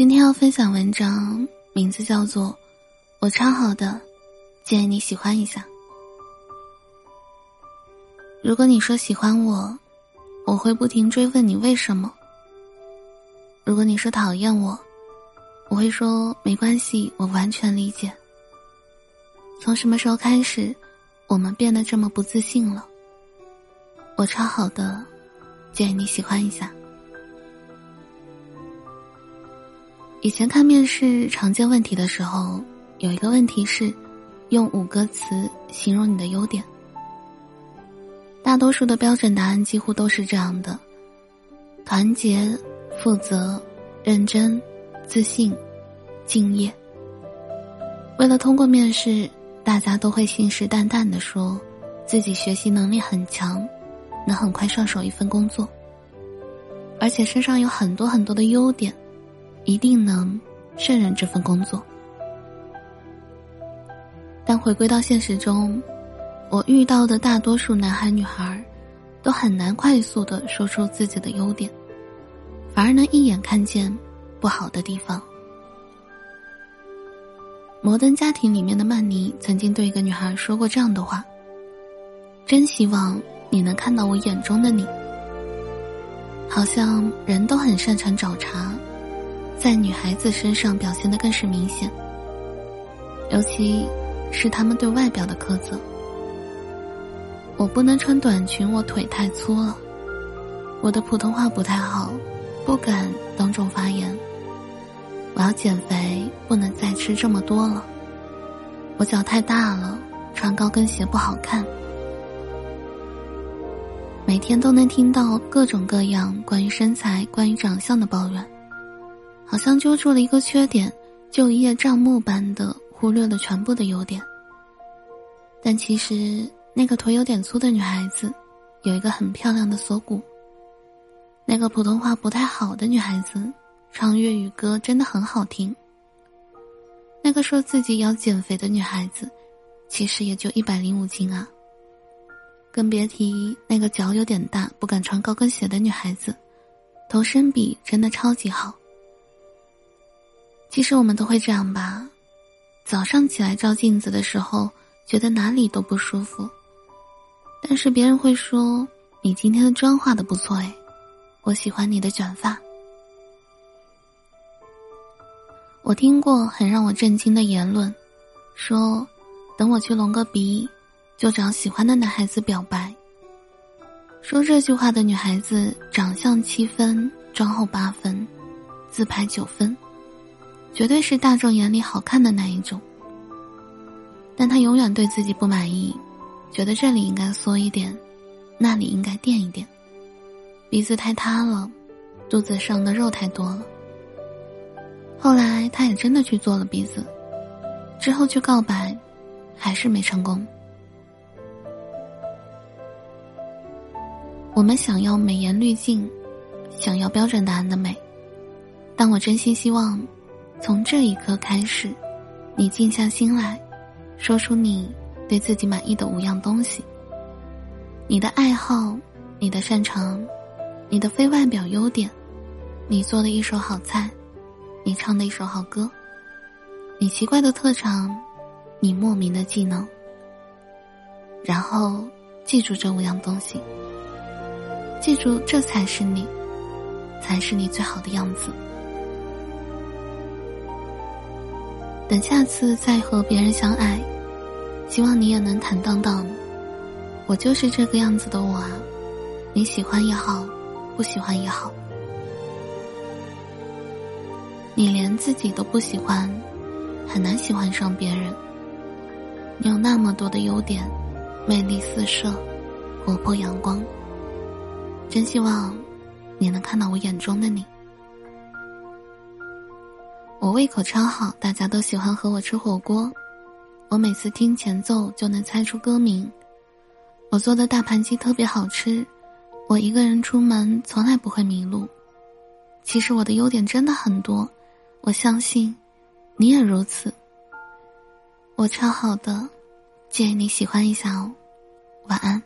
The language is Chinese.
今天要分享文章，名字叫做《我超好的》，建议你喜欢一下。如果你说喜欢我，我会不停追问你为什么；如果你说讨厌我，我会说没关系，我完全理解。从什么时候开始，我们变得这么不自信了？我超好的，建议你喜欢一下。以前看面试常见问题的时候，有一个问题是，用五个词形容你的优点。大多数的标准答案几乎都是这样的：团结、负责、认真、自信、敬业。为了通过面试，大家都会信誓旦旦的说，自己学习能力很强，能很快上手一份工作，而且身上有很多很多的优点。一定能胜任这份工作，但回归到现实中，我遇到的大多数男孩女孩，都很难快速的说出自己的优点，反而能一眼看见不好的地方。摩登家庭里面的曼妮曾经对一个女孩说过这样的话：“真希望你能看到我眼中的你。”好像人都很擅长找茬。在女孩子身上表现的更是明显，尤其是他们对外表的苛责。我不能穿短裙，我腿太粗了；我的普通话不太好，不敢当众发言。我要减肥，不能再吃这么多了。我脚太大了，穿高跟鞋不好看。每天都能听到各种各样关于身材、关于长相的抱怨。好像揪住了一个缺点，就一叶障目般的忽略了全部的优点。但其实那个腿有点粗的女孩子，有一个很漂亮的锁骨。那个普通话不太好的女孩子，唱粤语歌真的很好听。那个说自己要减肥的女孩子，其实也就一百零五斤啊。更别提那个脚有点大、不敢穿高跟鞋的女孩子，头身比真的超级好。其实我们都会这样吧，早上起来照镜子的时候，觉得哪里都不舒服。但是别人会说：“你今天的妆化的不错哎，我喜欢你的卷发。”我听过很让我震惊的言论，说：“等我去隆个鼻，就找喜欢的男孩子表白。”说这句话的女孩子，长相七分，妆后八分，自拍九分。绝对是大众眼里好看的那一种，但他永远对自己不满意，觉得这里应该缩一点，那里应该垫一点，鼻子太塌了，肚子上的肉太多了。后来他也真的去做了鼻子，之后去告白，还是没成功。我们想要美颜滤镜，想要标准答案的美，但我真心希望。从这一刻开始，你静下心来，说出你对自己满意的五样东西。你的爱好，你的擅长，你的非外表优点，你做的一手好菜，你唱的一首好歌，你奇怪的特长，你莫名的技能。然后记住这五样东西，记住这才是你，才是你最好的样子。等下次再和别人相爱，希望你也能坦荡荡。我就是这个样子的我啊，你喜欢也好，不喜欢也好。你连自己都不喜欢，很难喜欢上别人。你有那么多的优点，魅力四射，活泼阳光。真希望你能看到我眼中的你。我胃口超好，大家都喜欢和我吃火锅。我每次听前奏就能猜出歌名。我做的大盘鸡特别好吃。我一个人出门从来不会迷路。其实我的优点真的很多，我相信你也如此。我超好的，建议你喜欢一下哦。晚安。